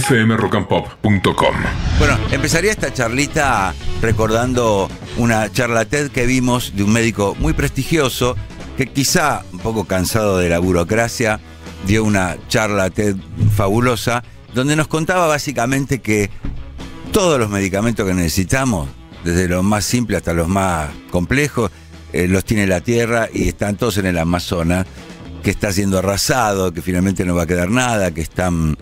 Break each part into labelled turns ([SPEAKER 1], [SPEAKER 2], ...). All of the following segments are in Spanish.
[SPEAKER 1] fmrockandpop.com.
[SPEAKER 2] Bueno, empezaría esta charlita recordando una charla TED que vimos de un médico muy prestigioso que quizá un poco cansado de la burocracia dio una charla TED fabulosa donde nos contaba básicamente que todos los medicamentos que necesitamos, desde los más simples hasta los más complejos, eh, los tiene la Tierra y están todos en el Amazonas, que está siendo arrasado, que finalmente no va a quedar nada, que están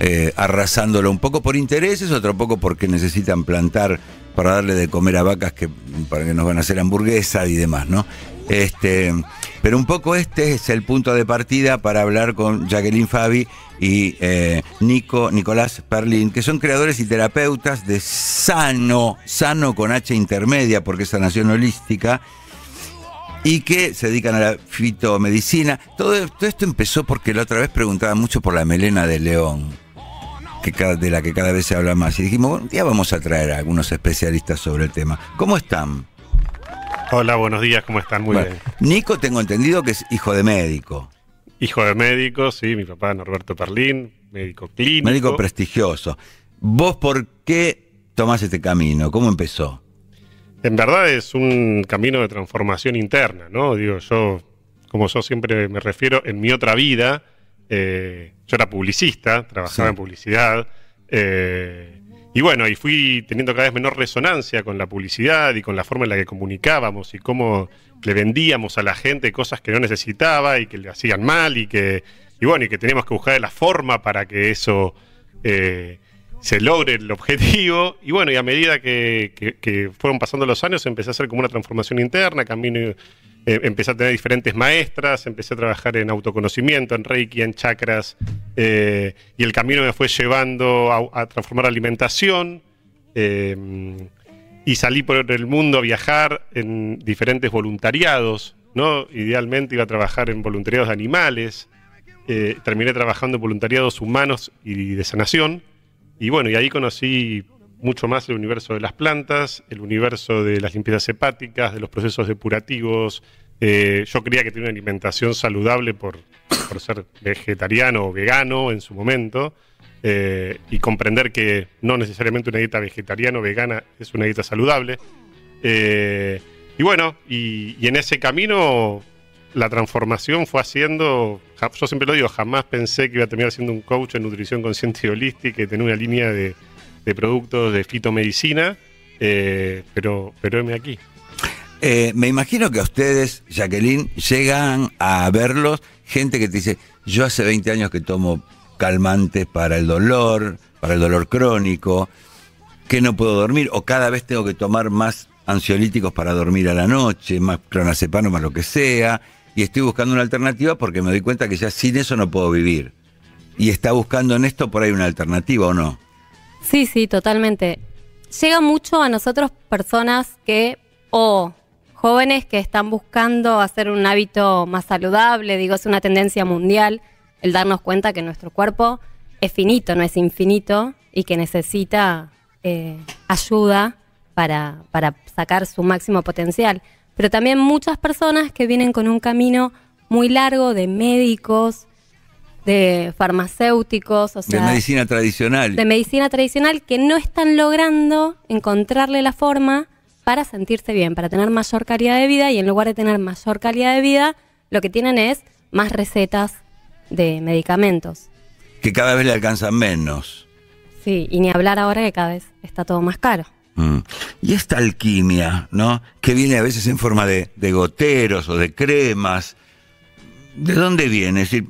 [SPEAKER 2] eh, arrasándolo un poco por intereses, otro poco porque necesitan plantar para darle de comer a vacas que para que nos van a hacer hamburguesa y demás, ¿no? Este, pero un poco este es el punto de partida para hablar con Jacqueline Fabi y eh, Nico, Nicolás Perlin, que son creadores y terapeutas de Sano, Sano con H intermedia, porque es sanación holística, y que se dedican a la fitomedicina. Todo, todo esto empezó porque la otra vez preguntaba mucho por la melena de león que cada, de la que cada vez se habla más. Y dijimos, bueno, ya vamos a traer a algunos especialistas sobre el tema. ¿Cómo están?
[SPEAKER 3] Hola, buenos días, ¿cómo están? Muy
[SPEAKER 2] Bueno,
[SPEAKER 3] bien.
[SPEAKER 2] Nico tengo entendido que es hijo de médico,
[SPEAKER 3] Hijo de médico, sí, mi papá Norberto Perlín, médico clínico.
[SPEAKER 2] médico prestigioso. ¿Vos por qué tomás este camino? ¿Cómo empezó?
[SPEAKER 3] En verdad es un camino de transformación interna, ¿no? Digo, yo, como yo siempre me refiero, en mi otra vida, eh, yo era publicista, trabajaba
[SPEAKER 2] Sí.
[SPEAKER 3] en publicidad, eh, y bueno, y fui teniendo cada vez menor resonancia con la publicidad y con la forma en la que comunicábamos y cómo le vendíamos a la gente cosas que no necesitaba y que le hacían mal y que, y bueno, y que teníamos que buscar la forma para que eso eh, se logre el objetivo. Y bueno, y a medida que, que- que fueron pasando los años, empecé a hacer como una transformación interna, camino, eh, empecé a tener diferentes maestras, empecé a trabajar en autoconocimiento, en Reiki, en chakras, eh, y el camino me fue llevando a, transformar alimentación. eh, y salí por el mundo a viajar en diferentes voluntariados, ¿no? Idealmente iba a trabajar en voluntariados de animales, eh, terminé trabajando en voluntariados humanos y de sanación, y bueno, y ahí conocí mucho más el universo de las plantas, el universo de las limpiezas hepáticas, de los procesos depurativos. Eh, yo creía que tenía una alimentación saludable por, ser vegetariano o vegano en su momento, eh, y comprender que no necesariamente una dieta vegetariana o vegana es una dieta saludable. Eh, y bueno, y, y en ese camino la transformación fue haciendo, yo siempre lo digo, jamás pensé que iba a terminar siendo un coach en nutrición consciente y holística y tener una línea de, de productos de fitomedicina, eh, pero, pero heme aquí.
[SPEAKER 2] Eh, me imagino que a ustedes, Jacqueline, llegan a verlos gente que te dice, yo hace 20 años que tomo calmantes para el dolor, para el dolor crónico, que no puedo dormir, o cada vez tengo que tomar más ansiolíticos para dormir a la noche, más clonazepam, más lo que sea, y estoy buscando una alternativa porque me doy cuenta que ya sin eso no puedo vivir. Y está buscando en esto por ahí una alternativa o no.
[SPEAKER 4] Sí, sí, totalmente. Llega mucho a nosotros personas que, o jóvenes que están buscando hacer un hábito más saludable, digo, es una tendencia mundial el darnos cuenta que nuestro cuerpo es finito, no es infinito, y que necesita eh, ayuda para, para sacar su máximo potencial. Pero también muchas personas que vienen con un camino muy largo de médicos, de farmacéuticos, o sea,
[SPEAKER 2] de medicina tradicional.
[SPEAKER 4] de medicina tradicional que no están logrando encontrarle la forma para sentirse bien, para tener mayor calidad de vida y en lugar de tener mayor calidad de vida, lo que tienen es más recetas de medicamentos.
[SPEAKER 2] que cada vez le alcanzan menos.
[SPEAKER 4] Sí, y ni hablar ahora que cada vez está todo más caro.
[SPEAKER 2] Mm. Y esta alquimia, ¿no? Que viene a veces en forma de, de goteros o de cremas. ¿De dónde viene? Es decir,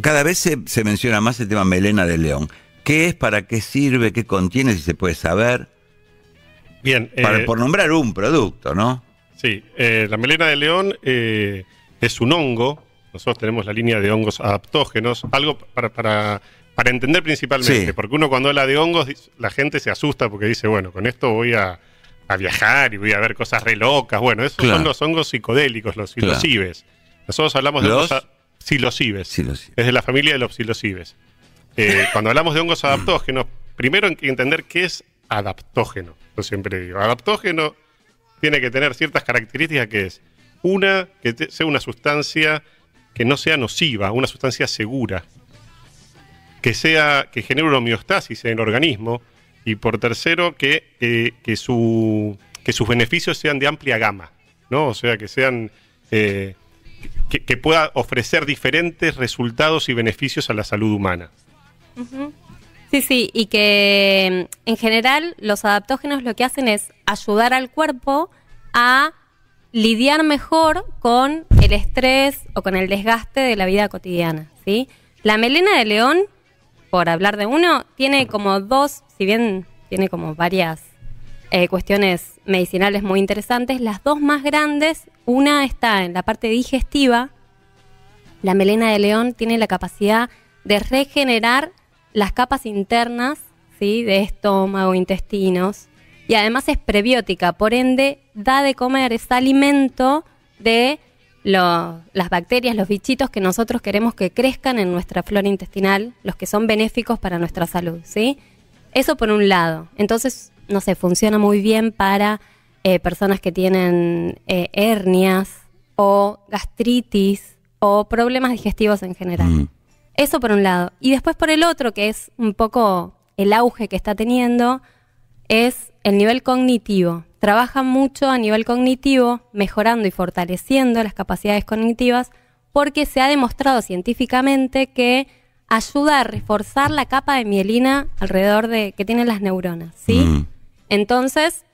[SPEAKER 2] cada vez se, se menciona más el tema melena de león. ¿Qué es? ¿Para qué sirve? ¿Qué contiene? Si se puede saber.
[SPEAKER 3] Bien,
[SPEAKER 2] Para-
[SPEAKER 3] eh,
[SPEAKER 2] por nombrar un producto, ¿no?
[SPEAKER 3] Sí, eh, la melena de león eh, es un hongo. Nosotros tenemos la línea de hongos adaptógenos. Algo para, para, para entender principalmente,
[SPEAKER 2] Sí.
[SPEAKER 3] porque uno cuando habla de hongos, la gente se asusta porque dice, bueno, con esto voy a, a viajar y voy a ver cosas re locas. Bueno, esos
[SPEAKER 2] Claro.
[SPEAKER 3] son los hongos psicodélicos, los
[SPEAKER 2] Claro.
[SPEAKER 3] psilocibes. Nosotros hablamos de
[SPEAKER 2] ¿Los?
[SPEAKER 3] hongos psilocibes. Es de la familia de los psilocibes. Eh, cuando hablamos de hongos adaptógenos, primero hay que entender qué es adaptógeno. Yo siempre digo, adaptógeno tiene que tener ciertas características que es, una, que sea una sustancia que no sea nociva, una sustancia segura. que sea que genere una homeostasis en el organismo y por tercero que, que- que su, que sus beneficios sean de amplia gama, ¿no? O sea, que sean eh, que, pueda ofrecer diferentes resultados y beneficios a la salud humana.
[SPEAKER 4] Sí, sí, y que mm, en general los adaptógenos lo que hacen es ayudar al cuerpo a lidiar mejor con el estrés o con el desgaste de la vida cotidiana, ¿sí? La melena de león, por hablar de uno, tiene como dos, si bien tiene como varias eh, cuestiones medicinales muy interesantes, las dos más grandes, una está en la parte digestiva, la melena de león tiene la capacidad de regenerar las capas internas ¿sí? de estómago, intestinos, y además es prebiótica, por ende da de comer, es alimento de las bacterias, los bichitos que nosotros queremos que crezcan en nuestra flora intestinal, los que son benéficos para nuestra salud, ¿sí? Eso por un lado. Entonces, no sé, funciona muy bien para eh, personas que tienen eh, hernias o gastritis o problemas digestivos en general.
[SPEAKER 2] Mm.
[SPEAKER 4] Eso por un lado. Y después por el otro, que es un poco el auge que está teniendo, es el nivel cognitivo. Trabaja mucho a nivel cognitivo, mejorando y fortaleciendo las capacidades cognitivas, porque se ha demostrado científicamente que ayuda a reforzar la capa de mielina alrededor de que tienen las neuronas, ¿sí?
[SPEAKER 2] Mm.
[SPEAKER 4] Entonces,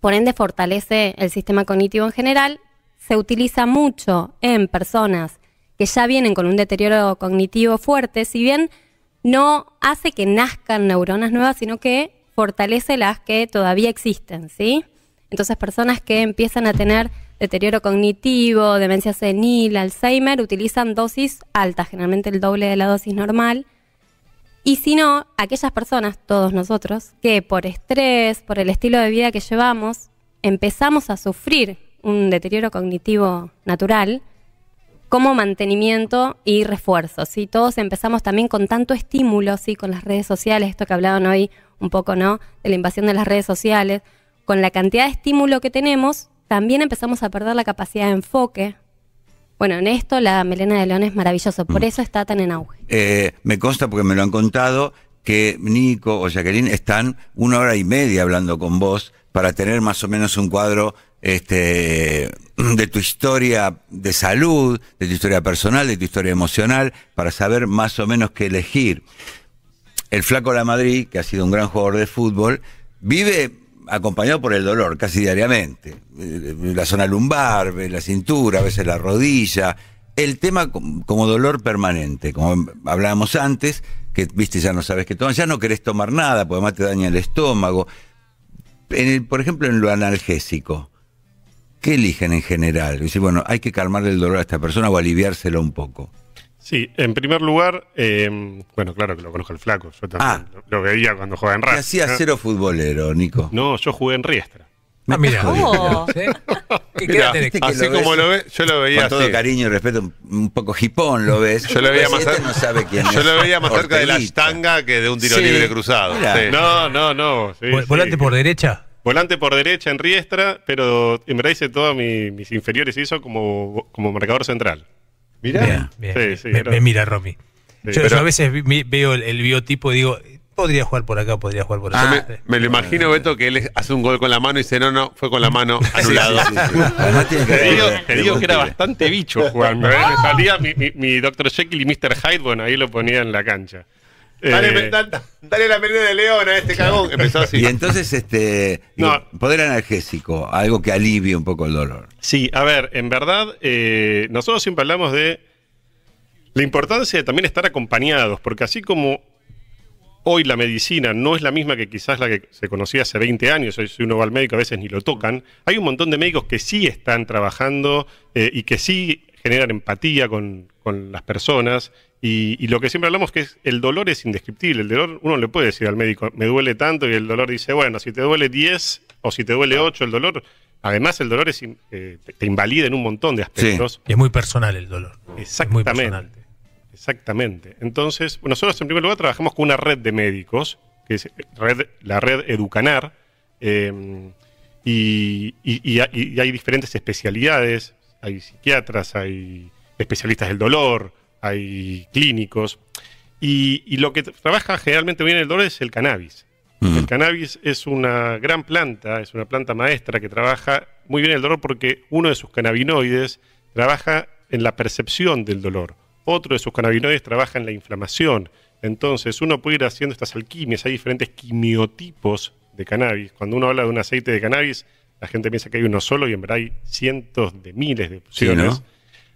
[SPEAKER 4] por ende fortalece el sistema cognitivo en general, se utiliza mucho en personas que ya vienen con un deterioro cognitivo fuerte, si bien no hace que nazcan neuronas nuevas, sino que fortalece las que todavía existen, ¿sí? Entonces, personas que empiezan a tener deterioro cognitivo, demencia senil, Alzheimer, utilizan dosis altas, generalmente el doble de la dosis normal, y si no, aquellas personas, todos nosotros, que por estrés, por el estilo de vida que llevamos, empezamos a sufrir un deterioro cognitivo natural como mantenimiento y refuerzo. ¿sí? Todos empezamos también con tanto estímulo, ¿sí? con las redes sociales, esto que hablaban hoy un poco, ¿no? De la invasión de las redes sociales. Con la cantidad de estímulo que tenemos, también empezamos a perder la capacidad de enfoque. Bueno, en esto la melena de león es maravilloso, por eso está tan en auge.
[SPEAKER 2] Eh, me consta porque me lo han contado que Nico o Jacqueline están una hora y media hablando con vos para tener más o menos un cuadro este, de tu historia de salud, de tu historia personal, de tu historia emocional, para saber más o menos qué elegir. El flaco La Madrid, que ha sido un gran jugador de fútbol, vive acompañado por el dolor casi diariamente. Eh, La zona lumbar, la cintura, a veces la rodilla. El tema com- como dolor permanente, como hablábamos antes, que viste ya no sabes qué tomar, ya no querés tomar nada, porque además te daña el estómago. En el, por ejemplo, en lo analgésico, ¿qué eligen en general? Dice, bueno, hay que calmarle el dolor a esta persona o aliviárselo un poco.
[SPEAKER 3] Sí, en primer lugar, eh, bueno, claro que lo conozco el flaco, yo también
[SPEAKER 2] Ah.
[SPEAKER 3] lo, lo veía cuando jugaba en
[SPEAKER 2] ¿Qué
[SPEAKER 3] Racing.
[SPEAKER 2] hacía
[SPEAKER 3] ¿no?
[SPEAKER 2] cero futbolero, Nico?
[SPEAKER 3] No, yo jugué en Riestra.
[SPEAKER 1] Ah, mira. ¿Qué
[SPEAKER 3] Mira, así
[SPEAKER 2] lo
[SPEAKER 3] como
[SPEAKER 2] ves-
[SPEAKER 3] lo ve, yo lo veía
[SPEAKER 2] Con todo
[SPEAKER 3] así.
[SPEAKER 2] cariño y respeto, un- poco jipón lo ves.
[SPEAKER 3] Yo lo veía más
[SPEAKER 2] Este
[SPEAKER 3] cerca-
[SPEAKER 2] no sabe quién
[SPEAKER 5] Yo
[SPEAKER 2] es.
[SPEAKER 5] lo veía más cerca de la estanga que de un tiro
[SPEAKER 2] Sí.
[SPEAKER 5] libre cruzado.
[SPEAKER 2] Mira.
[SPEAKER 5] Sí.
[SPEAKER 3] No, no, no. sí,
[SPEAKER 1] Vol-
[SPEAKER 3] sí.
[SPEAKER 1] ¿Volante por derecha?
[SPEAKER 3] Volante por derecha en Riestra, pero en verdad hice todos mi- mis inferiores y eso como, como marcador central.
[SPEAKER 2] Mirá.
[SPEAKER 1] Bien,
[SPEAKER 3] Sí,
[SPEAKER 1] bien.
[SPEAKER 3] sí,
[SPEAKER 1] me, mira Romy.
[SPEAKER 3] Sí,
[SPEAKER 1] yo,
[SPEAKER 3] pero-
[SPEAKER 1] yo a veces vi- veo el, el biotipo y digo, podría jugar por acá, podría jugar por
[SPEAKER 5] Yo
[SPEAKER 1] allá.
[SPEAKER 5] me, me lo imagino, Beto, que él hace un gol con la mano y dice, no, no, fue con la mano anulado.
[SPEAKER 3] Te digo, te digo que era bastante bicho jugando. ¿eh? Me salía mi, mi, mi Dr. Jekyll y Mr. Hyde, bueno, ahí lo ponía en la cancha.
[SPEAKER 5] Dale,
[SPEAKER 3] Eh,
[SPEAKER 5] me- da- dale la pelea de León a este cagón. Empezó así.
[SPEAKER 2] Y entonces, este, digo,
[SPEAKER 3] No.
[SPEAKER 2] poder analgésico, algo que alivie un poco el dolor.
[SPEAKER 3] Sí, a ver, en verdad, eh, nosotros siempre hablamos de la importancia de también estar acompañados, porque así como hoy la medicina no es la misma que quizás la que se conocía hace 20 años, hoy si uno va al médico a veces ni lo tocan, hay un montón de médicos que sí están trabajando eh, y que sí generan empatía con, con las personas. Y, y lo que siempre hablamos que es el dolor es indescriptible. El dolor, uno le puede decir al médico, me duele tanto, y el dolor dice, bueno, si te duele 10 o si te duele 8, el dolor, además el dolor es, eh, te, invalida en un montón de aspectos.
[SPEAKER 1] Es muy personal el dolor. Es muy
[SPEAKER 3] Exactamente.
[SPEAKER 1] personal.
[SPEAKER 3] Exactamente. Entonces, bueno, nosotros en primer lugar trabajamos con una red de médicos, que es red- la red Educanar, eh, y, y- y hay- y hay diferentes especialidades, hay psiquiatras, hay especialistas del dolor, hay clínicos, Y, y lo que trabaja generalmente bien el dolor es el cannabis.
[SPEAKER 2] Mm.
[SPEAKER 3] El cannabis es una gran planta, es una planta maestra que trabaja muy bien el dolor porque uno de sus cannabinoides trabaja en la percepción del dolor. Otro de sus cannabinoides trabaja en la inflamación. Entonces, uno puede ir haciendo estas alquimias. Hay diferentes quimiotipos de cannabis. Cuando uno habla de un aceite de cannabis, la gente piensa que hay uno solo y en verdad hay cientos de miles de opciones.
[SPEAKER 2] ¿no?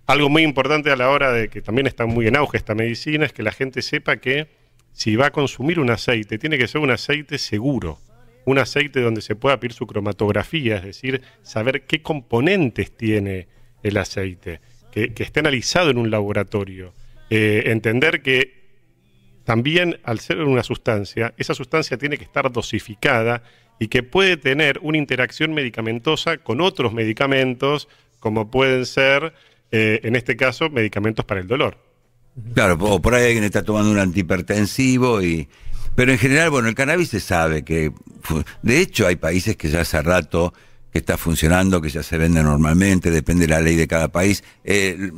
[SPEAKER 3] Algo muy importante a la hora de que también está muy en auge esta medicina es que la gente sepa que si va a consumir un aceite, tiene que ser un aceite seguro. Un aceite donde se pueda pedir su cromatografía, es decir, saber qué componentes tiene el aceite, que, esté analizado en un laboratorio. Eh, entender que también al ser una sustancia, esa sustancia tiene que estar dosificada y que puede tener una interacción medicamentosa con otros medicamentos, como pueden ser, eh, en este caso, medicamentos para el dolor.
[SPEAKER 2] Claro, o por ahí alguien está tomando un antihipertensivo y... Pero en general, bueno, el cannabis se sabe que... De hecho, hay países que ya hace rato que está funcionando, que ya se vende normalmente, depende de la ley de cada país. Eh,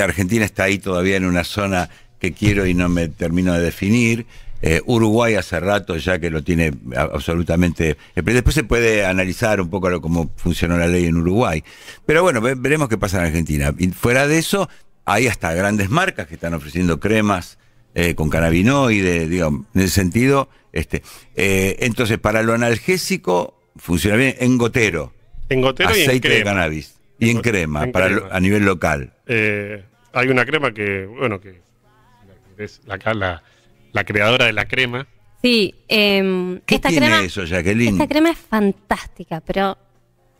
[SPEAKER 2] Argentina está ahí todavía en una zona que quiero y no me termino de definir. Eh, Uruguay hace rato ya que lo tiene absolutamente. eh, Después se puede analizar un poco lo- cómo funcionó la ley en Uruguay. Pero bueno, ve- veremos qué pasa en Argentina. Y fuera de eso, hay hasta grandes marcas que están ofreciendo cremas eh, con cannabinoide, digamos, en ese sentido. Este, eh, entonces, para lo analgésico, funciona bien en gotero,
[SPEAKER 3] En gotero y en
[SPEAKER 2] aceite de cannabis y en,
[SPEAKER 3] En
[SPEAKER 2] crema,
[SPEAKER 3] en
[SPEAKER 2] para
[SPEAKER 3] crema.
[SPEAKER 2] lo- a nivel local.
[SPEAKER 3] Hay una crema que, bueno, que es la, la, la creadora de la crema.
[SPEAKER 4] Sí, em,
[SPEAKER 2] ¿Qué
[SPEAKER 4] esta
[SPEAKER 2] tiene
[SPEAKER 4] crema,
[SPEAKER 2] eso, Jacqueline?
[SPEAKER 4] esta crema es fantástica, pero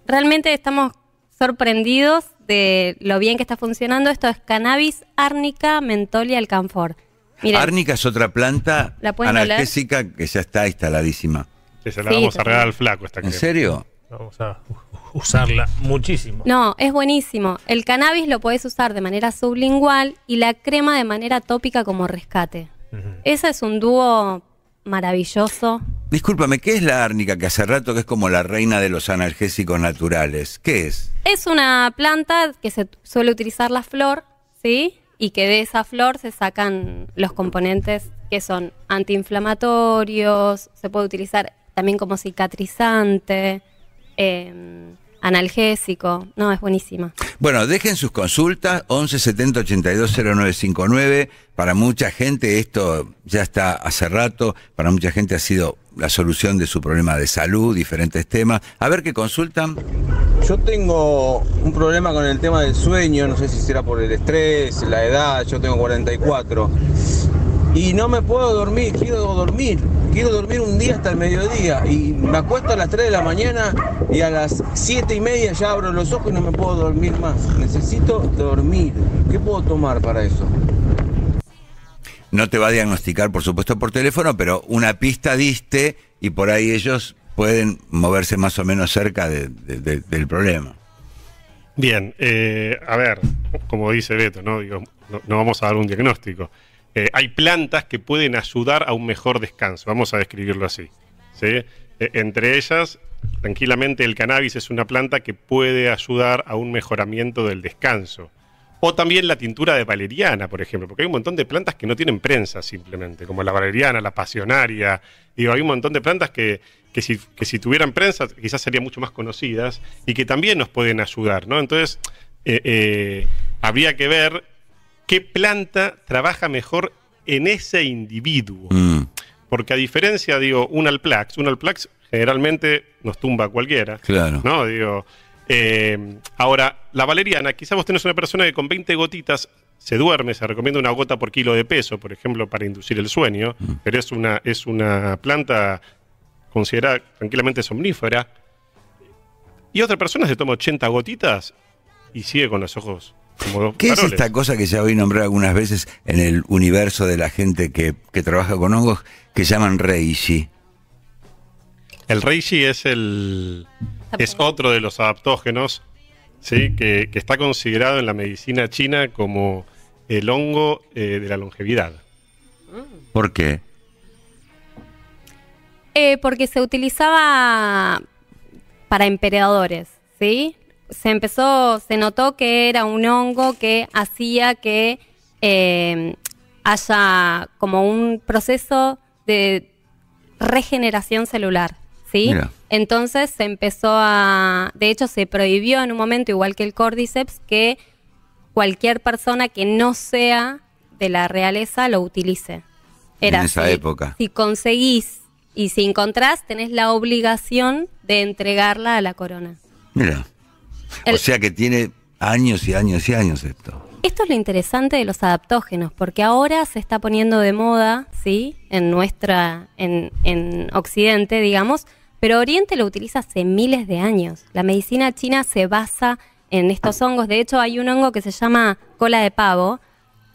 [SPEAKER 4] realmente estamos sorprendidos de lo bien que está funcionando. Esto es cannabis, árnica, mentol y alcanfor. Miren,
[SPEAKER 2] Árnica es otra planta analgésica que ya está instaladísima.
[SPEAKER 3] Que se la
[SPEAKER 4] Sí,
[SPEAKER 3] vamos a regalar al flaco esta
[SPEAKER 2] ¿En
[SPEAKER 3] crema.
[SPEAKER 2] serio?
[SPEAKER 1] Vamos a usarla muchísimo.
[SPEAKER 4] No, es buenísimo. El cannabis lo puedes usar de manera sublingual y la crema de manera tópica como rescate. Ese es un dúo maravilloso.
[SPEAKER 2] Discúlpame, ¿qué es la árnica que hace rato que es como la reina de los analgésicos naturales? ¿Qué es?
[SPEAKER 4] Es una planta que se suele utilizar la flor, ¿sí? Y que de esa flor se sacan los componentes que son antiinflamatorios, se puede utilizar también como cicatrizante, eh, analgésico. No, es buenísima.
[SPEAKER 2] Bueno, dejen sus consultas, 11 70 82 0959. Para mucha gente esto ya está hace rato, para mucha gente ha sido la solución de su problema de salud, diferentes temas. A ver qué consultan.
[SPEAKER 6] Yo tengo un problema con el tema del sueño, no sé si será por el estrés, la edad, yo tengo 44. Y no me puedo dormir, quiero dormir, quiero dormir un día hasta el mediodía. Y me acuesto a las 3 de la mañana y a las 7 y media ya abro los ojos y no me puedo dormir más. Necesito dormir. ¿Qué puedo tomar para eso?
[SPEAKER 2] No te va a diagnosticar, por supuesto, por teléfono, pero una pista diste y por ahí ellos pueden moverse más o menos cerca de- de- de- del problema.
[SPEAKER 3] Bien, eh, a ver, como dice Beto, ¿no? Digo, no, no vamos a dar un diagnóstico. Eh, hay plantas que pueden ayudar a un mejor descanso, vamos a describirlo así. ¿sí? Eh, entre ellas, tranquilamente el cannabis es una planta que puede ayudar a un mejoramiento del descanso. O también la tintura de valeriana, por ejemplo, porque hay un montón de plantas que no tienen prensa simplemente, como la valeriana, la pasionaria. Digo, hay un montón de plantas que, que, si, tuvieran prensa quizás serían mucho más conocidas y que también nos pueden ayudar, ¿no? Entonces, eh, habría que ver qué planta trabaja mejor en ese individuo.
[SPEAKER 2] Mm,
[SPEAKER 3] Porque a diferencia, digo, un Alplax, un Alplax generalmente nos tumba a cualquiera.
[SPEAKER 2] Claro.
[SPEAKER 3] ¿No? Digo. eh, ahora, la valeriana, quizás vos tenés una persona que con 20 gotitas se duerme, se recomienda una gota por kilo de peso, por ejemplo, para inducir el sueño, pero es una, es una planta considerada tranquilamente somnífera. Y otra persona se toma 80 gotitas y sigue con los ojos como
[SPEAKER 2] ¿Qué es esta cosa que ya oí nombrar algunas veces en el universo de la gente que, que trabaja con hongos que llaman reishi?
[SPEAKER 3] El reishi es el es otro de los adaptógenos, sí, que, que está considerado en la medicina china como el hongo eh, de la longevidad.
[SPEAKER 2] ¿Por qué?
[SPEAKER 4] Eh, porque se utilizaba para emperadores, ¿sí? Se empezó, se notó que era un hongo que hacía que eh, haya como un proceso de regeneración celular, ¿sí?
[SPEAKER 2] Mira.
[SPEAKER 4] Entonces se empezó a, de hecho se prohibió en un momento, igual que el cordyceps, que cualquier persona que no sea de la realeza lo utilice.
[SPEAKER 2] En esa
[SPEAKER 4] si-
[SPEAKER 2] época.
[SPEAKER 4] Si conseguís y si encontrás, tenés la obligación de entregarla a la corona.
[SPEAKER 2] Mira. O sea que tiene años y años y años esto.
[SPEAKER 4] Esto es lo interesante de los adaptógenos, porque ahora se está poniendo de moda, ¿sí? En nuestra, en, en Occidente, digamos, pero Oriente lo utiliza hace miles de años. La medicina china se basa en estos hongos. De hecho, hay un hongo que se llama cola de pavo,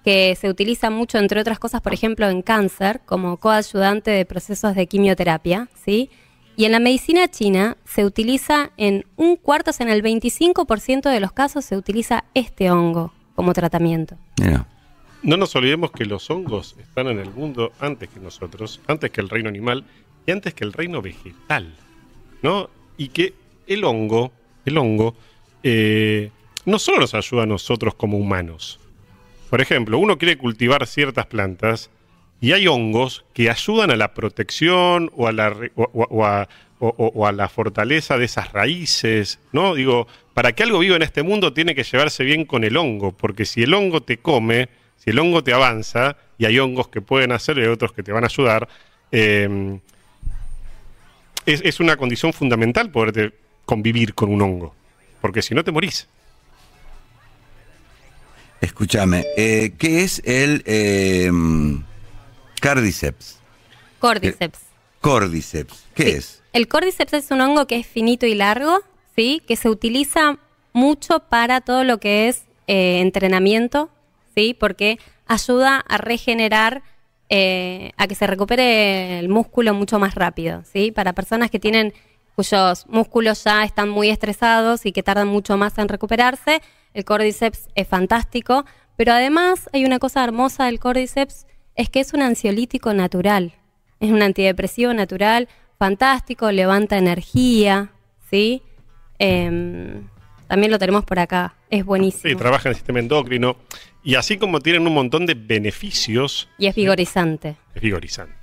[SPEAKER 4] que se utiliza mucho, entre otras cosas, por ejemplo, en cáncer, como coayudante de procesos de quimioterapia, ¿sí? Y en la medicina china se utiliza en un cuarto, o sea, en el 25% de los casos se utiliza este hongo como tratamiento.
[SPEAKER 2] Mira.
[SPEAKER 3] No nos olvidemos que los hongos están en el mundo antes que nosotros, antes que el reino animal y antes que el reino vegetal, ¿no? Y que el hongo, el hongo, eh, no solo nos ayuda a nosotros como humanos. Por ejemplo, uno quiere cultivar ciertas plantas y hay hongos que ayudan a la protección o a la, o- a, la fortaleza de esas raíces, ¿no? Digo, para que algo viva en este mundo tiene que llevarse bien con el hongo, porque si el hongo te come, si el hongo te avanza, y hay hongos que pueden hacer y otros que te van a ayudar, eh, es, es una condición fundamental poder convivir con un hongo, porque si no te morís.
[SPEAKER 2] Escúchame, eh, ¿qué es el eh, cardiceps?
[SPEAKER 4] Cordyceps.
[SPEAKER 2] Cordyceps, ¿qué
[SPEAKER 4] Sí.
[SPEAKER 2] es?
[SPEAKER 4] El cordyceps es un hongo que es finito y largo, ¿sí? Que se utiliza mucho para todo lo que es eh, entrenamiento, ¿sí? Porque ayuda a regenerar, eh, a que se recupere el músculo mucho más rápido, ¿sí? Para personas que tienen cuyos músculos ya están muy estresados y que tardan mucho más en recuperarse, el cordyceps es fantástico, pero además hay una cosa hermosa del cordyceps, es que es un ansiolítico natural, es un antidepresivo natural, fantástico, levanta energía, ¿sí? Em, también lo tenemos por acá, es buenísimo.
[SPEAKER 3] Sí, trabaja en el sistema endocrino. Y así como tienen un montón de beneficios,
[SPEAKER 4] y es vigorizante.
[SPEAKER 3] es vigorizante.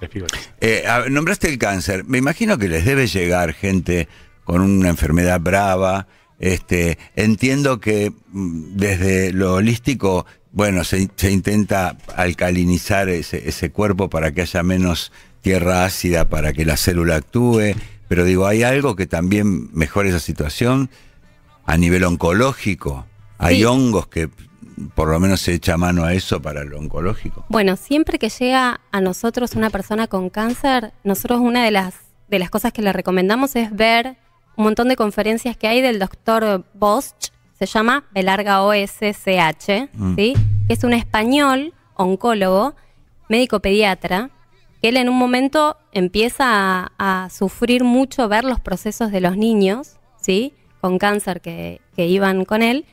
[SPEAKER 3] Es vigorizante.
[SPEAKER 2] Eh, nombraste el cáncer. Me imagino que les debe llegar gente con una enfermedad brava. Este, entiendo que mm, desde lo holístico, bueno, se, se intenta alcalinizar ese, ese cuerpo para que haya menos tierra ácida para que la célula actúe. Pero digo, ¿hay algo que también mejore esa situación a nivel oncológico? ¿Hay
[SPEAKER 4] Sí.
[SPEAKER 2] hongos que por lo menos se echa mano a eso para lo oncológico?
[SPEAKER 4] Bueno, siempre que llega a nosotros una persona con cáncer, nosotros una de las, de las cosas que le recomendamos es ver un montón de conferencias que hay del doctor Bosch, se llama Belarga OSCH,
[SPEAKER 2] Mm.
[SPEAKER 4] ¿sí? que es un español oncólogo, médico pediatra, que él en un momento empieza a, a sufrir mucho ver los procesos de los niños, ¿sí? con cáncer que, que iban con él,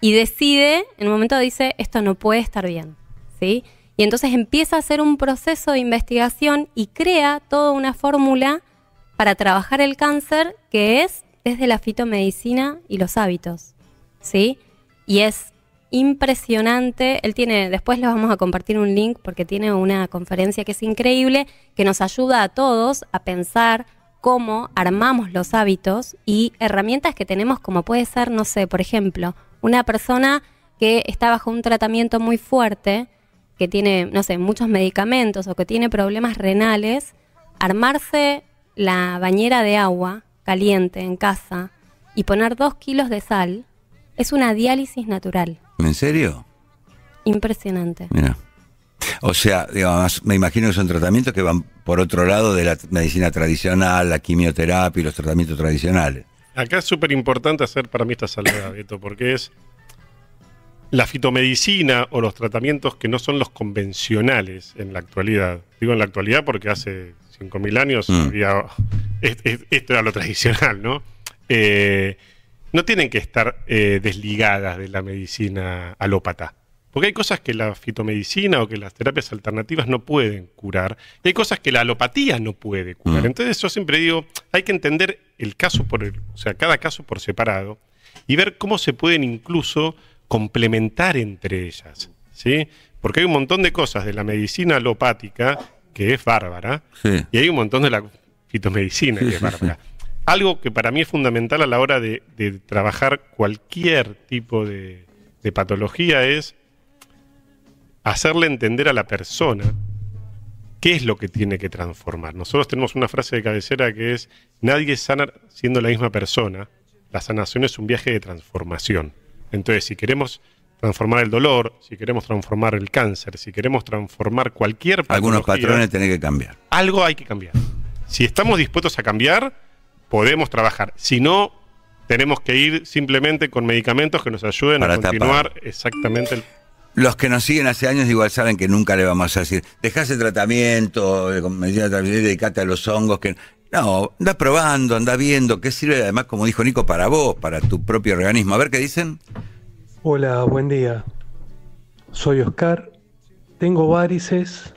[SPEAKER 4] y decide, en un momento dice, esto no puede estar bien, ¿sí? Y entonces empieza a hacer un proceso de investigación y crea toda una fórmula para trabajar el cáncer que es desde la fitomedicina y los hábitos, ¿sí? Y es impresionante, él tiene, después les vamos a compartir un link porque tiene una conferencia que es increíble, que nos ayuda a todos a pensar cómo armamos los hábitos y herramientas que tenemos como puede ser, no sé, por ejemplo, una persona que está bajo un tratamiento muy fuerte, que tiene, no sé, muchos medicamentos o que tiene problemas renales, armarse la bañera de agua caliente en casa y poner dos kilos de sal es una diálisis natural.
[SPEAKER 2] ¿En serio?
[SPEAKER 4] Impresionante.
[SPEAKER 2] Mira. O sea, digamos, me imagino que son tratamientos que van por otro lado de la medicina tradicional, la quimioterapia y los tratamientos tradicionales.
[SPEAKER 3] Acá es súper importante hacer para mí esta salvedad, Beto, porque es la fitomedicina o los tratamientos que no son los convencionales en la actualidad. Digo en la actualidad porque hace 5.000 años
[SPEAKER 2] Mm.
[SPEAKER 3] había, es- es- esto era lo tradicional, ¿no? Eh, no tienen que estar eh, desligadas de la medicina alópata. Porque hay cosas que la fitomedicina o que las terapias alternativas no pueden curar. Y hay cosas que la alopatía no puede curar.
[SPEAKER 2] Mm.
[SPEAKER 3] Entonces yo siempre digo, hay que entender el caso por el, o sea, cada caso por separado y ver cómo se pueden incluso complementar entre ellas. ¿sí? Porque hay un montón de cosas de la medicina alopática que es bárbara
[SPEAKER 2] Sí.
[SPEAKER 3] y hay un montón de la fitomedicina que es bárbara. Algo que para mí es fundamental a la hora de, de trabajar cualquier tipo de, de patología es hacerle entender a la persona qué es lo que tiene que transformar. Nosotros tenemos una frase de cabecera que es, nadie sana siendo la misma persona, la sanación es un viaje de transformación. Entonces, si queremos transformar el dolor, si queremos transformar el cáncer, si queremos transformar cualquier
[SPEAKER 2] Algunos patrones tenés que cambiar.
[SPEAKER 3] algo hay que cambiar. Si estamos dispuestos a cambiar, podemos trabajar. Si no, tenemos que ir simplemente con medicamentos que nos ayuden
[SPEAKER 2] Para
[SPEAKER 3] a continuar exactamente el...
[SPEAKER 2] Los que nos siguen hace años igual saben que nunca le vamos a decir, dejá ese tratamiento, de medicina dedicate a los hongos, que no, anda probando, anda viendo qué sirve, además, como dijo Nico, para vos, para tu propio organismo. A ver qué dicen.
[SPEAKER 7] Hola, buen día. Soy Oscar. Tengo varices,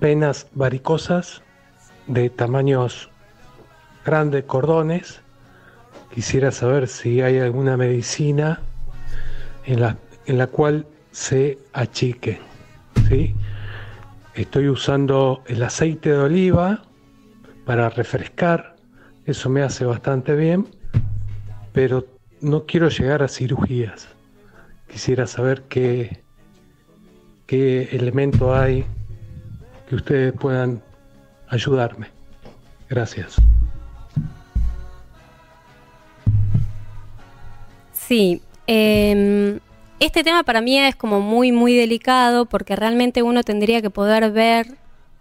[SPEAKER 7] venas varicosas de tamaños grandes, cordones. Quisiera saber si hay alguna medicina en la, en la cual se achique. ¿sí? Estoy usando el aceite de oliva para refrescar. Eso me hace bastante bien. Pero no quiero llegar a cirugías. Quisiera saber qué, qué elemento hay que ustedes puedan ayudarme. Gracias.
[SPEAKER 4] Sí, eh, este tema para mí es como muy, muy delicado porque realmente uno tendría que poder ver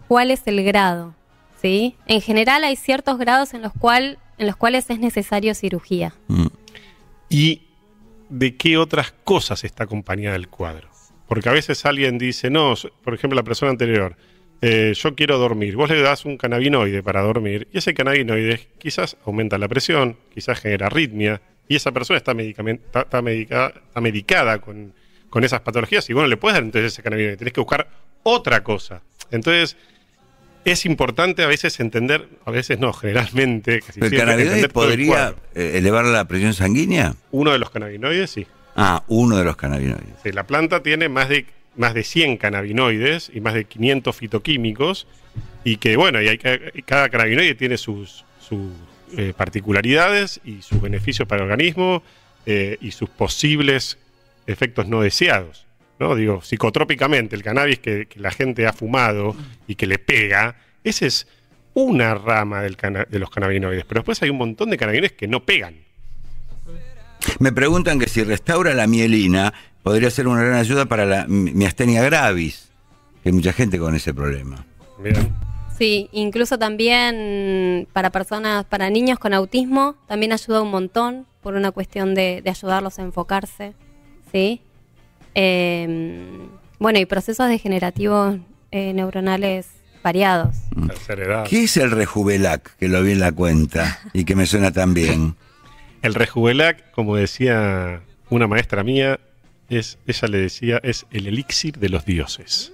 [SPEAKER 4] cuál es el grado, ¿sí? En general hay ciertos grados en los, cual, en los cuales es necesario cirugía.
[SPEAKER 2] Mm.
[SPEAKER 3] ¿Y de qué otras cosas está acompañada el cuadro? Porque a veces alguien dice, no, por ejemplo, la persona anterior, eh, yo quiero dormir. Vos le das un cannabinoide para dormir y ese cannabinoide quizás aumenta la presión, quizás genera arritmia y esa persona está, está, está medica- está medicada con, con esas patologías y bueno, le puedes dar entonces ese cannabinoide. Tenés que buscar otra cosa. Entonces, es importante a veces entender, a veces no, generalmente, casi
[SPEAKER 2] ¿El cannabinoide
[SPEAKER 3] el
[SPEAKER 2] podría elevar la presión sanguínea?
[SPEAKER 3] Uno de los cannabinoides, sí.
[SPEAKER 2] Ah, uno de los cannabinoides.
[SPEAKER 3] Sí, la planta tiene más de, más de 100 cannabinoides y más de 500 fitoquímicos y que, bueno, y hay cada cannabinoide tiene sus, sus, eh, particularidades y sus beneficios para el organismo eh, y sus posibles efectos no deseados. ¿no? Digo, psicotrópicamente, el cannabis que, que la gente ha fumado y que le pega, esa es una rama del de los cannabinoides, pero después hay un montón de cannabinoides que no pegan.
[SPEAKER 2] Me preguntan que si restaura la mielina, podría ser una gran ayuda para la mi- miastenia gravis, que hay mucha gente con ese problema.
[SPEAKER 3] Miren.
[SPEAKER 4] Sí, incluso también para personas, para niños con autismo, también ayuda un montón por una cuestión de, de ayudarlos a enfocarse, ¿sí? Eh, bueno, y procesos degenerativos eh, neuronales variados.
[SPEAKER 3] Tercera edad.
[SPEAKER 2] ¿Qué es el Rejuvelac, que lo vi en la cuenta y que me suena tan bien?
[SPEAKER 3] El Rejuvelac, como decía una maestra mía, es, ella le decía, es el elixir de los dioses.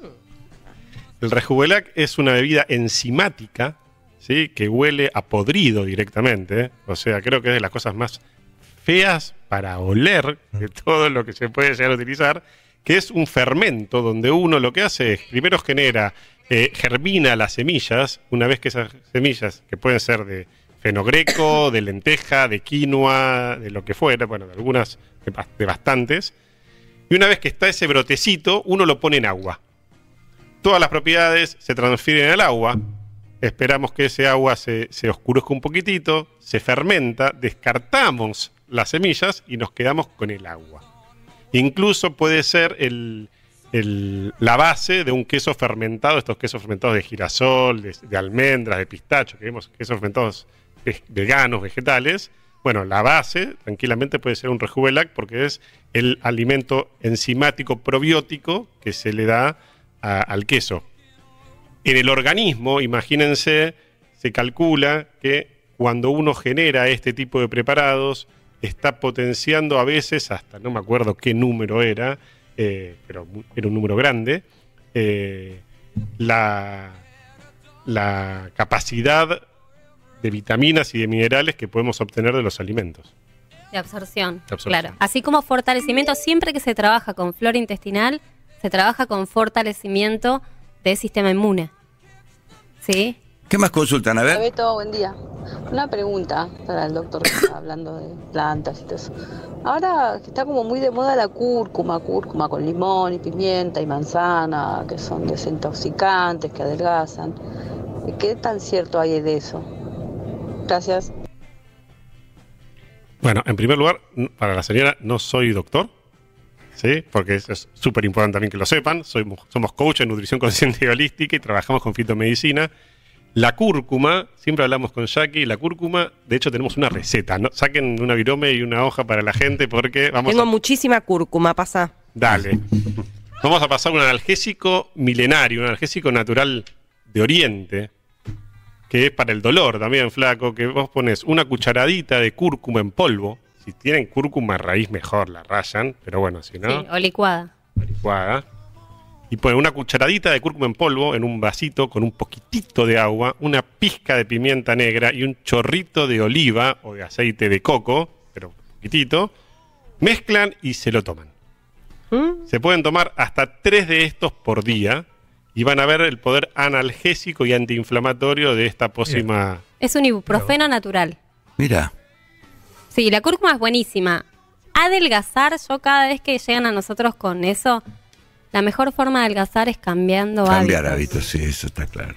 [SPEAKER 3] El Rejuvelac es una bebida enzimática, ¿sí? que huele a podrido directamente. O sea, creo que es de las cosas más feas para oler de todo lo que se puede llegar a utilizar, que es un fermento donde uno lo que hace es, primero genera, eh, germina las semillas, una vez que esas semillas, que pueden ser de fenogreco, de lenteja, de quinoa, de lo que fuera, bueno, de algunas, de bastantes, y una vez que está ese brotecito, uno lo pone en agua. Todas las propiedades se transfieren al agua, esperamos que ese agua se, oscurezca un poquitito, se fermenta, descartamos las semillas y nos quedamos con el agua. Incluso puede ser la base de un queso fermentado, estos quesos fermentados de girasol, de, de almendras, de pistacho, que vemos quesos fermentados ve- veganos, vegetales. Bueno, la base tranquilamente puede ser un rejuvelac porque es el alimento enzimático probiótico que se le da a- al queso. En el organismo, imagínense, se calcula que cuando uno genera este tipo de preparados, está potenciando a veces, hasta no me acuerdo qué número era, eh, pero era un número grande, eh, la, la capacidad de vitaminas y de minerales que podemos obtener de los alimentos.
[SPEAKER 4] De absorción,
[SPEAKER 3] De absorción.
[SPEAKER 4] claro. Así como fortalecimiento, siempre que se trabaja con flora intestinal, se trabaja con fortalecimiento del sistema inmune. ¿Sí?
[SPEAKER 2] ¿Qué más consultan? A ver.
[SPEAKER 8] Beto, buen día. Una pregunta para el doctor que está hablando de plantas y todo eso. Ahora que está como muy de moda la cúrcuma, cúrcuma con limón y pimienta y manzana, que son desintoxicantes, que adelgazan. ¿Qué tan cierto hay de eso? Gracias.
[SPEAKER 3] Bueno, en primer lugar, para la señora, no soy doctor. ¿Sí? Porque eso es súper importante también que lo sepan. Somos, somos coach en nutrición consciente y holística y trabajamos con fitomedicina. La cúrcuma, siempre hablamos con Jackie, la cúrcuma, de hecho tenemos una receta. ¿no? Saquen una virome y una hoja para la gente porque vamos
[SPEAKER 9] Tengo
[SPEAKER 3] a...
[SPEAKER 9] muchísima cúrcuma, pasa.
[SPEAKER 3] Dale. Vamos a pasar un analgésico milenario, un analgésico natural de Oriente, que es para el dolor también, flaco, que vos pones una cucharadita de cúrcuma en polvo. Si tienen cúrcuma raíz, mejor la rayan, pero bueno, si no,
[SPEAKER 4] Sí, o licuada.
[SPEAKER 3] licuada. Y ponen una cucharadita de cúrcuma en polvo en un vasito con un poquitito de agua, una pizca de pimienta negra y un chorrito de oliva o de aceite de coco, pero poquitito. Mezclan y se lo toman.
[SPEAKER 9] ¿Mm?
[SPEAKER 3] Se pueden tomar hasta tres de estos por día y van a ver el poder analgésico y antiinflamatorio de esta pócima.
[SPEAKER 4] Es un ibuprofeno natural.
[SPEAKER 2] Mira.
[SPEAKER 4] Sí, la cúrcuma es buenísima. Adelgazar, yo cada vez que llegan a nosotros con eso, la mejor forma de adelgazar es cambiando
[SPEAKER 2] Cambiar
[SPEAKER 4] hábitos.
[SPEAKER 2] hábitos, sí, eso está claro.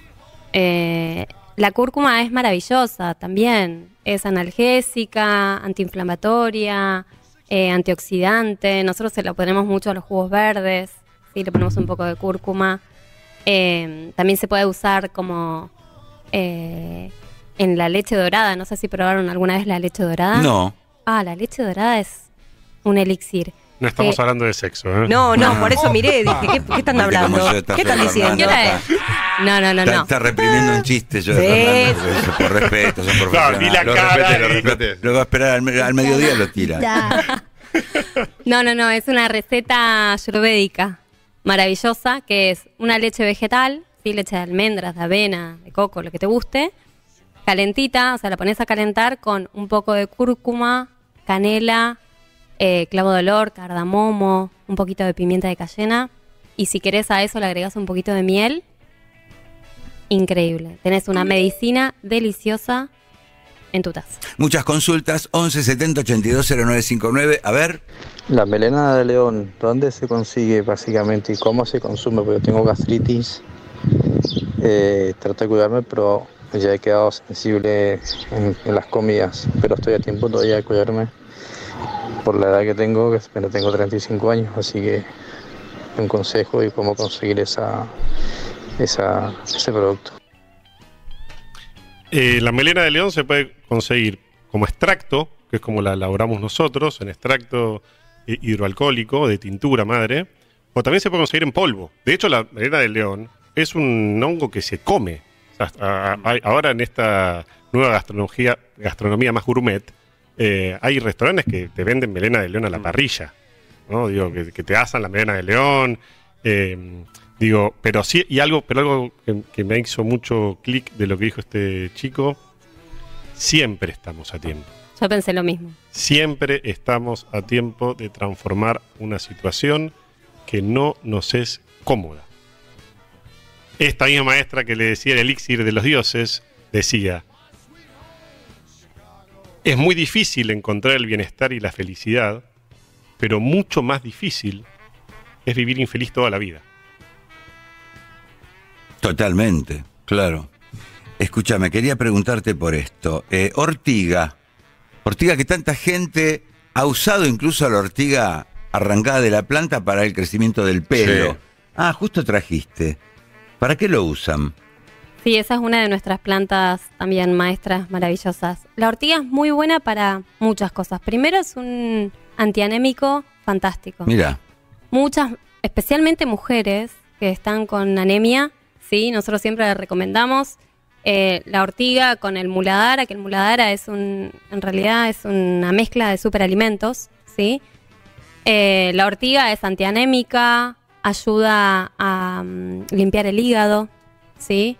[SPEAKER 4] Eh, la cúrcuma es maravillosa también. Es analgésica, antiinflamatoria, eh, antioxidante. Nosotros se lo ponemos mucho a los jugos verdes. Sí, le ponemos un poco de cúrcuma. Eh, también se puede usar como eh, en la leche dorada. No sé si probaron alguna vez la leche dorada.
[SPEAKER 2] No.
[SPEAKER 4] Ah, la leche dorada es un elixir.
[SPEAKER 3] No estamos
[SPEAKER 4] Que-
[SPEAKER 3] hablando de sexo, ¿eh?
[SPEAKER 9] No, no,
[SPEAKER 2] No.
[SPEAKER 9] por eso miré, dije, ¿qué, qué están hablando? ¿Qué están diciendo?
[SPEAKER 4] ¿Qué hora es? No, no, no,
[SPEAKER 2] Está,
[SPEAKER 4] no.
[SPEAKER 2] está reprimiendo un chiste yo de
[SPEAKER 9] Sí.
[SPEAKER 2] Fernando, porque eso, por respeto, son profesionales.
[SPEAKER 3] vi la
[SPEAKER 5] Lo
[SPEAKER 3] cara
[SPEAKER 5] respete, lo
[SPEAKER 3] y-
[SPEAKER 5] respete.
[SPEAKER 2] Lo va a esperar al, al mediodía lo tira.
[SPEAKER 4] No, no, no, es una receta ayurvédica maravillosa que es una leche vegetal, sí, leche de almendras, de avena, de coco, lo que te guste, calentita, o sea, la pones a calentar con un poco de cúrcuma, canela, eh, clavo de olor, cardamomo, un poquito de pimienta de cayena y si querés a eso le agregas un poquito de miel. Increíble. Tenés una medicina deliciosa en tu taza.
[SPEAKER 2] Muchas consultas, 11 70 82 0959. A ver,
[SPEAKER 6] La melena de león, ¿dónde se consigue básicamente y cómo se consume? Porque tengo gastritis, eh, trato de cuidarme, pero ya he quedado sensible en, las comidas, pero estoy a tiempo todavía de cuidarme por la edad que tengo, que apenas tengo 35 años, así que un consejo y cómo conseguir esa, esa, ese producto.
[SPEAKER 3] Eh, la melena de león se puede conseguir como extracto, que es como la elaboramos nosotros, en extracto hidroalcohólico de tintura madre, o también se puede conseguir en polvo. De hecho, la melena de león es un hongo que se come. Ahora en esta nueva gastronomía, gastronomía más gourmet, eh, hay restaurantes que te venden melena de león a la parrilla. ¿no? Digo, que, que te asan la melena de león. eh, digo, pero sí, y algo, pero algo que, que me hizo mucho clic de lo que dijo este chico, siempre estamos a tiempo.
[SPEAKER 4] Yo pensé lo mismo.
[SPEAKER 3] Siempre estamos a tiempo de transformar una situación que no nos es cómoda. Esta misma maestra que le decía el elixir de los dioses, decía, es muy difícil encontrar el bienestar y la felicidad, pero mucho más difícil es vivir infeliz toda la vida.
[SPEAKER 2] totalmente, claro. Escúchame, quería preguntarte por esto. Eh, ortiga. Ortiga que tanta gente ha usado incluso la ortiga arrancada de la planta para el crecimiento del pelo.
[SPEAKER 5] Sí.
[SPEAKER 2] Ah, justo trajiste. ¿Para qué lo usan?
[SPEAKER 4] Sí, esa es una de nuestras plantas también maestras maravillosas. La ortiga es muy buena para muchas cosas. Primero es un antianémico fantástico.
[SPEAKER 2] Mira,
[SPEAKER 4] Muchas, especialmente mujeres que están con anemia, sí, nosotros siempre les recomendamos eh, la ortiga con el muladara, que el muladara es un, en realidad es una mezcla de superalimentos, sí. Eh, la ortiga es antianémica, ayuda a mm, limpiar el hígado, sí.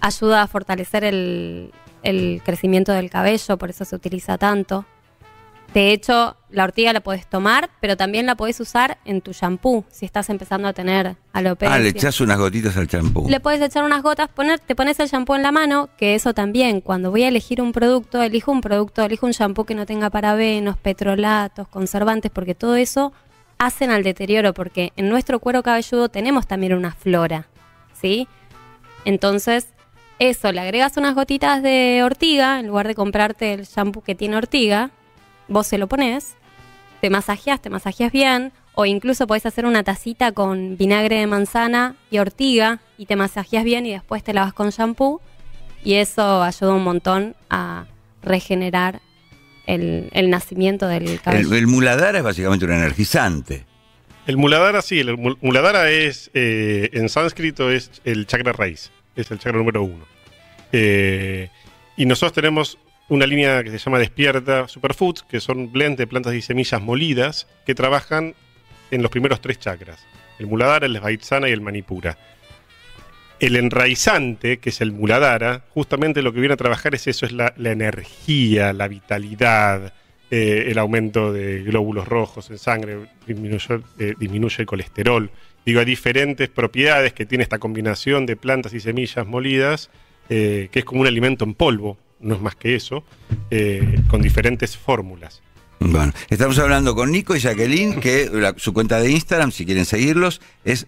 [SPEAKER 4] Ayuda a fortalecer el, el crecimiento del cabello, por eso se utiliza tanto. De hecho, la ortiga la podés tomar, pero también la podés usar en tu shampoo si estás empezando a tener alopecia.
[SPEAKER 2] Ah, le echás unas gotitas al champú.
[SPEAKER 4] Le puedes echar unas gotas, poner, te pones el shampoo en la mano, que eso también, cuando voy a elegir un producto, elijo un producto, elijo un shampoo que no tenga parabenos, petrolatos, conservantes, porque todo eso hacen al deterioro, porque en nuestro cuero cabelludo tenemos también una flora, ¿sí? Entonces, eso, le agregas unas gotitas de ortiga, en lugar de comprarte el shampoo que tiene ortiga, vos se lo pones, te masajeas, te masajeas bien, o incluso podés hacer una tacita con vinagre de manzana y ortiga y te masajeas bien y después te lavas con shampoo y eso ayuda un montón a regenerar el, el nacimiento del cabello.
[SPEAKER 2] El, el muladara es básicamente un energizante.
[SPEAKER 3] El muladara, sí, el mul- muladara es, eh, en sánscrito es el chakra raíz, es el chakra número uno. Eh, y nosotros tenemos una línea que se llama Despierta Superfoods, que son blends de plantas y semillas molidas que trabajan en los primeros tres chakras, el muladara, el vaitsana y el manipura. El enraizante, que es el muladara, justamente lo que viene a trabajar es eso, es la, energía, la vitalidad, eh, el aumento de glóbulos rojos en sangre, disminuye, eh, disminuye el colesterol. Digo, hay diferentes propiedades que tiene esta combinación de plantas y semillas molidas, eh, que es como un alimento en polvo, no es más que eso, con diferentes fórmulas.
[SPEAKER 2] Bueno, estamos hablando con Nico y Jacqueline, que su cuenta de Instagram, si quieren seguirlos, es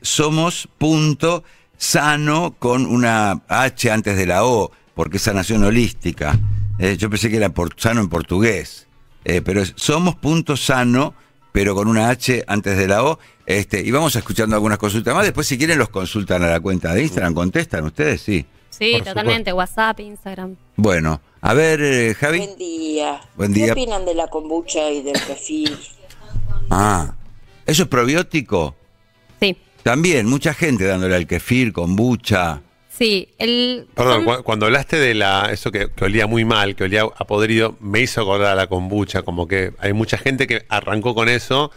[SPEAKER 2] somos.sano con una H antes de la O, porque es sanación holística. Eh, yo pensé que era por, sano en portugués, Eh, pero es somos.sano, pero con una H antes de la O. Este, y vamos escuchando algunas consultas más. Después, si quieren, los consultan a la cuenta de Instagram. ¿Contestan ustedes? Sí.
[SPEAKER 4] Sí, totalmente, WhatsApp, Instagram.
[SPEAKER 2] Bueno, a ver, eh, Javi.
[SPEAKER 10] Buen día.
[SPEAKER 2] Buen
[SPEAKER 10] ¿Qué
[SPEAKER 2] día.
[SPEAKER 10] opinan de la kombucha y del kefir?
[SPEAKER 2] Ah, ¿eso es probiótico? También, mucha gente dándole al kefir, kombucha.
[SPEAKER 4] Sí, el...
[SPEAKER 5] Perdón,
[SPEAKER 4] son-
[SPEAKER 5] cu- cuando hablaste de la eso que, que olía muy mal, que olía a podrido, me hizo acordar a la kombucha, como que hay mucha gente que arrancó con eso.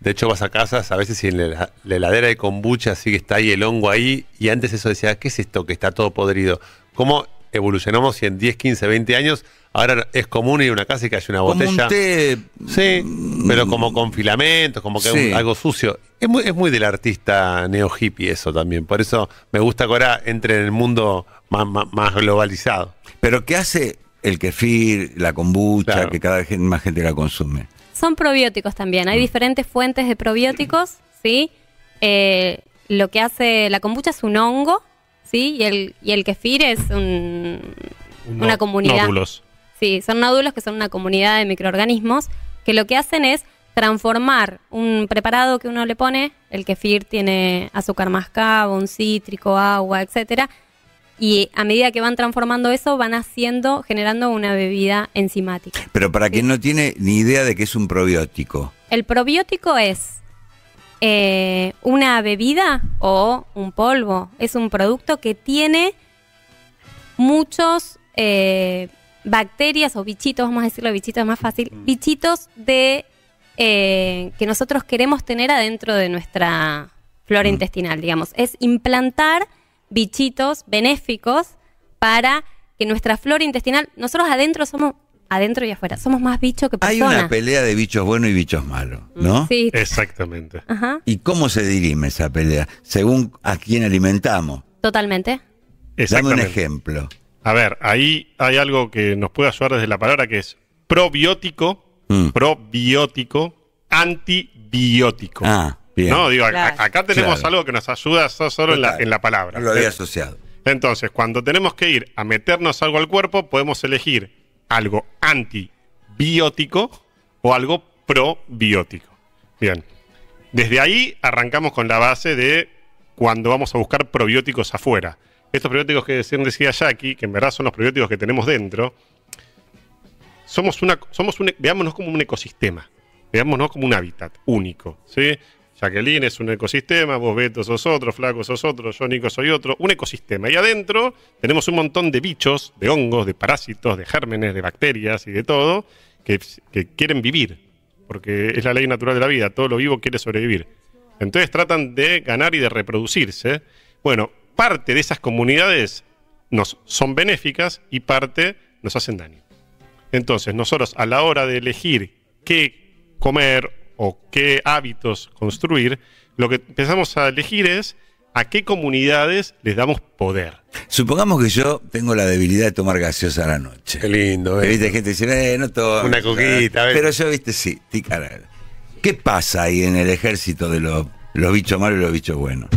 [SPEAKER 5] De hecho, vas a casas a veces y en la, la heladera de kombucha así que está ahí el hongo ahí, y antes eso decía, ¿qué es esto que está todo podrido? ¿Cómo evolucionamos y en 10, 15, 20 años ahora es común ir a una casa y que haya una
[SPEAKER 2] Como
[SPEAKER 5] botella?
[SPEAKER 2] un té.
[SPEAKER 5] Sí, pero como con filamentos, como que
[SPEAKER 2] Sí.
[SPEAKER 5] un- algo sucio. Es muy, es muy del artista neo hippie eso también. Por eso me gusta que ahora entre en el mundo más, más, más globalizado.
[SPEAKER 2] Pero ¿qué hace el kefir, la kombucha,
[SPEAKER 5] Claro.
[SPEAKER 2] que cada vez más gente la consume?
[SPEAKER 4] Son probióticos también.
[SPEAKER 2] Mm.
[SPEAKER 4] Hay diferentes fuentes de probióticos, ¿sí? Eh, lo que hace la kombucha es un hongo, ¿sí? Y el, y el kefir es un- una
[SPEAKER 3] No-
[SPEAKER 4] comunidad.
[SPEAKER 3] Nódulos.
[SPEAKER 4] Sí, son nódulos que son una comunidad de microorganismos que lo que hacen es transformar un preparado que uno le pone, el kefir tiene azúcar mascabo, un cítrico, agua, etcétera, y a medida que van transformando eso van haciendo, generando una bebida enzimática.
[SPEAKER 2] Pero para quien no tiene ni idea de qué es un probiótico.
[SPEAKER 4] El probiótico es eh, una bebida o un polvo. Es un producto que tiene muchos eh, bacterias o bichitos, vamos a decirlo bichitos es más fácil, bichitos de eh, que nosotros queremos tener adentro de nuestra flora intestinal, digamos. Es implantar bichitos benéficos para que nuestra flora intestinal, nosotros adentro somos, adentro y afuera, somos más bicho que
[SPEAKER 2] Hay
[SPEAKER 4] persona.
[SPEAKER 2] una pelea de bichos buenos y bichos malos, ¿no?
[SPEAKER 4] Sí.
[SPEAKER 3] Exactamente.
[SPEAKER 4] Ajá,
[SPEAKER 2] ¿Y cómo se dirime esa pelea? Según a quién alimentamos.
[SPEAKER 4] totalmente.
[SPEAKER 2] Dame un ejemplo.
[SPEAKER 3] A ver, ahí hay algo que nos puede ayudar desde la palabra que es probiótico,
[SPEAKER 2] Mm.
[SPEAKER 3] probiótico, antibiótico.
[SPEAKER 2] Ah, bien.
[SPEAKER 3] No, digo, a-
[SPEAKER 9] Claro.
[SPEAKER 3] a- acá tenemos
[SPEAKER 2] Claro.
[SPEAKER 3] algo que nos ayuda so- solo en la, en la palabra.
[SPEAKER 2] No lo había asociado.
[SPEAKER 3] Entonces, cuando tenemos que ir a meternos algo al cuerpo, podemos elegir algo antibiótico o algo probiótico. Bien. Desde ahí arrancamos con la base de cuando vamos a buscar probióticos afuera. Estos probióticos que decían- decía Jackie, que en verdad son los probióticos que tenemos dentro, somos una, somos un, veámonos como un ecosistema, veámonos como un hábitat único, ¿sí? Jacqueline es un ecosistema, vos Beto sos otro, Flaco sos otro, yo Nico soy otro, un ecosistema. Y adentro tenemos un montón de bichos, de hongos, de parásitos, de gérmenes, de bacterias y de todo, que, que quieren vivir, porque es la ley natural de la vida, todo lo vivo quiere sobrevivir. Entonces tratan de ganar y de reproducirse. Bueno, parte de esas comunidades nos son benéficas y parte nos hacen daño. Entonces, nosotros a la hora de elegir qué comer o qué hábitos construir, lo que empezamos a elegir es a qué comunidades les damos poder.
[SPEAKER 2] Supongamos que yo tengo la debilidad de tomar gaseosa a la noche.
[SPEAKER 5] Qué lindo, ¿eh?
[SPEAKER 2] Viste, gente dice, eh, no tomo.
[SPEAKER 5] Una coquita, ¿ves?
[SPEAKER 2] Pero yo, viste, sí. ticara. ¿Qué pasa ahí en el ejército de los, los bichos malos y los bichos buenos?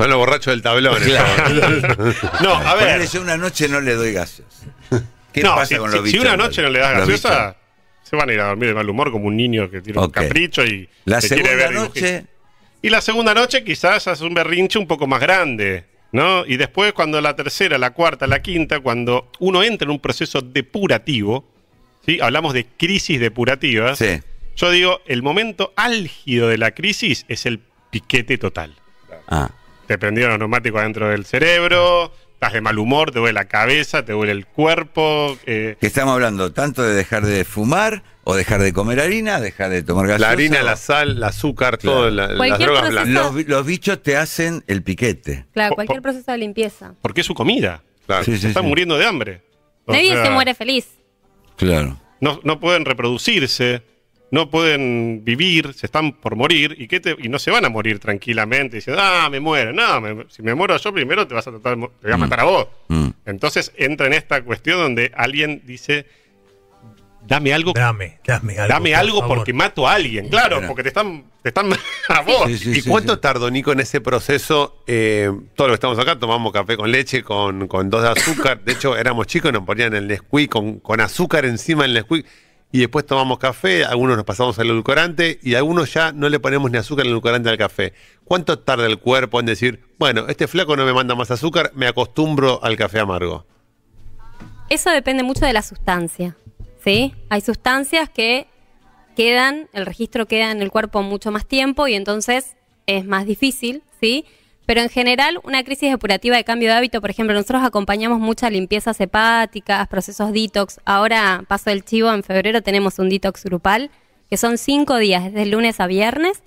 [SPEAKER 5] Son los borrachos del tablón.
[SPEAKER 2] Claro.
[SPEAKER 3] No, a ver.
[SPEAKER 2] Ponele, yo una noche no le doy gaseosa. ¿Qué
[SPEAKER 3] no,
[SPEAKER 2] pasa
[SPEAKER 3] si,
[SPEAKER 2] con
[SPEAKER 3] si-
[SPEAKER 2] los
[SPEAKER 3] si
[SPEAKER 2] bichos
[SPEAKER 3] una
[SPEAKER 2] malos?
[SPEAKER 3] noche no le das gaseosa, se van a ir a dormir de mal humor como un niño que tiene un capricho y
[SPEAKER 2] La
[SPEAKER 3] quiere
[SPEAKER 2] segunda
[SPEAKER 3] ver dibujitos.
[SPEAKER 2] noche,
[SPEAKER 3] Y la segunda noche quizás hace un berrinche un poco más grande, ¿no? Y después cuando la tercera, la cuarta, la quinta, cuando uno entra en un proceso depurativo, ¿sí? Hablamos de crisis depurativas.
[SPEAKER 2] sí.
[SPEAKER 3] Yo digo, el momento álgido de la crisis es el piquete total.
[SPEAKER 2] Ah,
[SPEAKER 3] Te prendieron los neumáticos adentro del cerebro, estás de mal humor, te duele la cabeza, te duele el cuerpo. eh,
[SPEAKER 2] que estamos hablando tanto de dejar de fumar o dejar de comer harina, dejar de tomar gaseosa.
[SPEAKER 5] La harina,
[SPEAKER 2] o-
[SPEAKER 5] la sal, el azúcar,
[SPEAKER 2] Claro.
[SPEAKER 5] todo, la- las
[SPEAKER 4] Cualquier
[SPEAKER 5] drogas
[SPEAKER 4] proceso-
[SPEAKER 5] blancas.
[SPEAKER 2] los, los bichos te hacen el piquete.
[SPEAKER 4] Claro, cualquier proceso de limpieza.
[SPEAKER 3] porque es su comida.
[SPEAKER 5] Claro.
[SPEAKER 2] Sí, sí,
[SPEAKER 3] Están
[SPEAKER 2] sí.
[SPEAKER 3] muriendo de hambre. O
[SPEAKER 4] Nadie
[SPEAKER 3] sea,
[SPEAKER 4] se muere feliz.
[SPEAKER 2] Claro.
[SPEAKER 3] No, no pueden reproducirse, no pueden vivir, se están por morir y, qué te- y no se van a morir tranquilamente diciendo, ah, me muero. No, me- si me muero yo primero te vas a tratar, te voy a matar a vos.
[SPEAKER 2] Mm.
[SPEAKER 3] Entonces entra en esta cuestión donde alguien dice, dame algo,
[SPEAKER 1] Dame, dame algo.
[SPEAKER 3] dame
[SPEAKER 1] por
[SPEAKER 3] algo porque mato a alguien. Claro,
[SPEAKER 2] Claro.
[SPEAKER 3] porque te están, te están a vos.
[SPEAKER 2] Sí, sí,
[SPEAKER 5] ¿Y
[SPEAKER 2] sí,
[SPEAKER 5] cuánto
[SPEAKER 2] sí.
[SPEAKER 5] tardó, Nico, en ese proceso? Eh, todo lo que estamos acá, tomamos café con leche, con, con dos de azúcar. De hecho, éramos chicos, nos ponían el Nesquik con, con azúcar encima del Nesquik. Y después tomamos café, algunos nos pasamos al edulcorante y algunos ya no le ponemos ni azúcar ni edulcorante al café. ¿Cuánto tarda el cuerpo en decir, bueno, este flaco no me manda más azúcar, me acostumbro al café amargo?
[SPEAKER 4] Eso depende mucho de la sustancia, ¿sí? Hay sustancias que quedan, el registro queda en el cuerpo mucho más tiempo y entonces es más difícil, ¿sí? Pero en general, una crisis depurativa de cambio de hábito, por ejemplo, nosotros acompañamos muchas limpiezas hepáticas, procesos detox. Ahora, paso el chivo, en febrero tenemos un detox grupal, que son cinco días, desde lunes a viernes.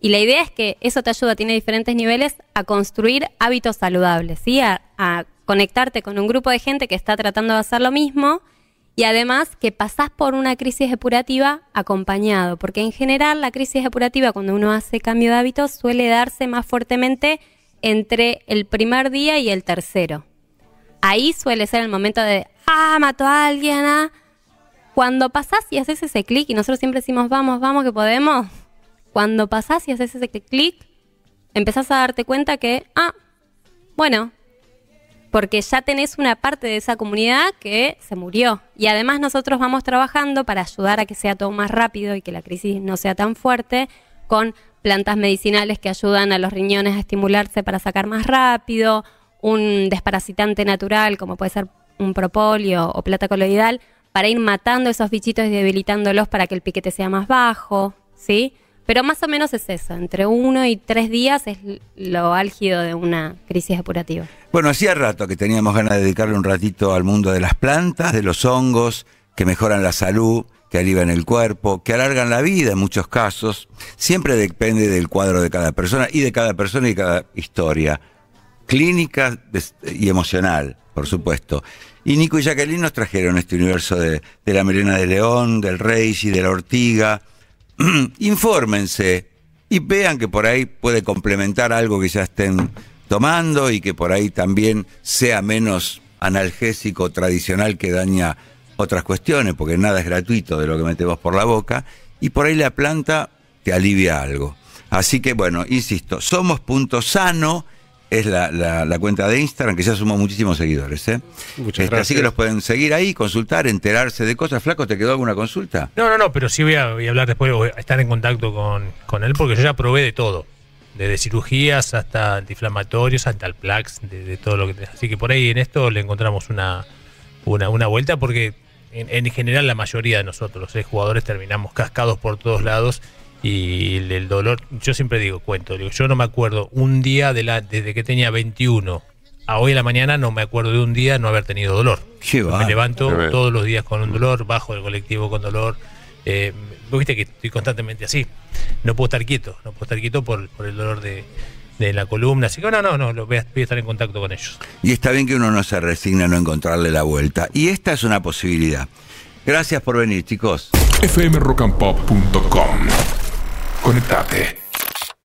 [SPEAKER 4] Y la idea es que eso te ayuda, tiene diferentes niveles, a construir hábitos saludables, ¿sí? A, conectarte con un grupo de gente que está tratando de hacer lo mismo y además que pasás por una crisis depurativa acompañado, porque en general la crisis depurativa cuando uno hace cambio de hábitos suele darse más fuertemente entre el primer día y el tercero. Ahí suele ser el momento de, ah, mató a alguien, ah. Cuando pasás y haces ese clic, y nosotros siempre decimos, vamos, vamos, que podemos, cuando pasás y haces ese clic, empezás a darte cuenta que, ah, bueno, porque ya tenés una parte de esa comunidad que se murió. Y además nosotros vamos trabajando para ayudar a que sea todo más rápido y que la crisis no sea tan fuerte con plantas medicinales que ayudan a los riñones a estimularse para sacar más rápido, un desparasitante natural como puede ser un propóleo o plata coloidal para ir matando esos bichitos y debilitándolos para que el piquete sea más bajo, ¿sí? Pero más o menos es eso, entre uno y tres días es lo álgido de una crisis depurativa.
[SPEAKER 2] Bueno, hacía rato que teníamos ganas de dedicarle un ratito al mundo de las plantas, de los hongos, que mejoran la salud, que alivian el cuerpo, que alargan la vida en muchos casos. Siempre depende del cuadro de cada persona y de cada persona y cada historia. Clínica y emocional, por supuesto. Y Nico y Jacqueline nos trajeron este universo de, la melena de león, del reishi, de la ortiga. Infórmense y vean que por ahí puede complementar algo que ya estén tomando y que por ahí también sea menos analgésico tradicional que daña otras cuestiones, porque nada es gratuito de lo que metemos por la boca, y por ahí la planta te alivia algo. Así que bueno, insisto, somos.sano es la, la- la cuenta de Instagram, que ya sumó muchísimos seguidores. ¿eh?
[SPEAKER 3] Muchas
[SPEAKER 2] Este, Así que
[SPEAKER 3] gracias.
[SPEAKER 2] los pueden seguir ahí, consultar, enterarse de cosas. Flaco, ¿te quedó alguna consulta?
[SPEAKER 1] No, no, no, pero sí voy a, voy a hablar después, voy a estar en contacto con, con él porque yo ya probé de todo. Desde cirugías hasta antiinflamatorios, hasta el Plax, de, de todo lo que tenés. Así que por ahí en esto le encontramos una, una, una vuelta porque en, en general la mayoría de nosotros, los seis jugadores, terminamos cascados por todos lados y el, el dolor, yo siempre digo, cuento, digo, yo no me acuerdo un día de la, desde que tenía 21 a hoy en la mañana, no me acuerdo de un día no haber tenido dolor.
[SPEAKER 2] Qué
[SPEAKER 1] me levanto
[SPEAKER 5] Qué
[SPEAKER 1] todos los días con un dolor, bajo del colectivo con dolor. Eh, vos viste que estoy constantemente así. No puedo estar quieto, no puedo estar quieto por, por el dolor de, de la columna. Así que no, no, no, lo voy, a, voy a estar en contacto con ellos.
[SPEAKER 2] Y está bien que uno no se resigne a no encontrarle la vuelta. Y esta es una posibilidad. Gracias por venir, chicos.
[SPEAKER 11] fmrockandpop.com. Conectate.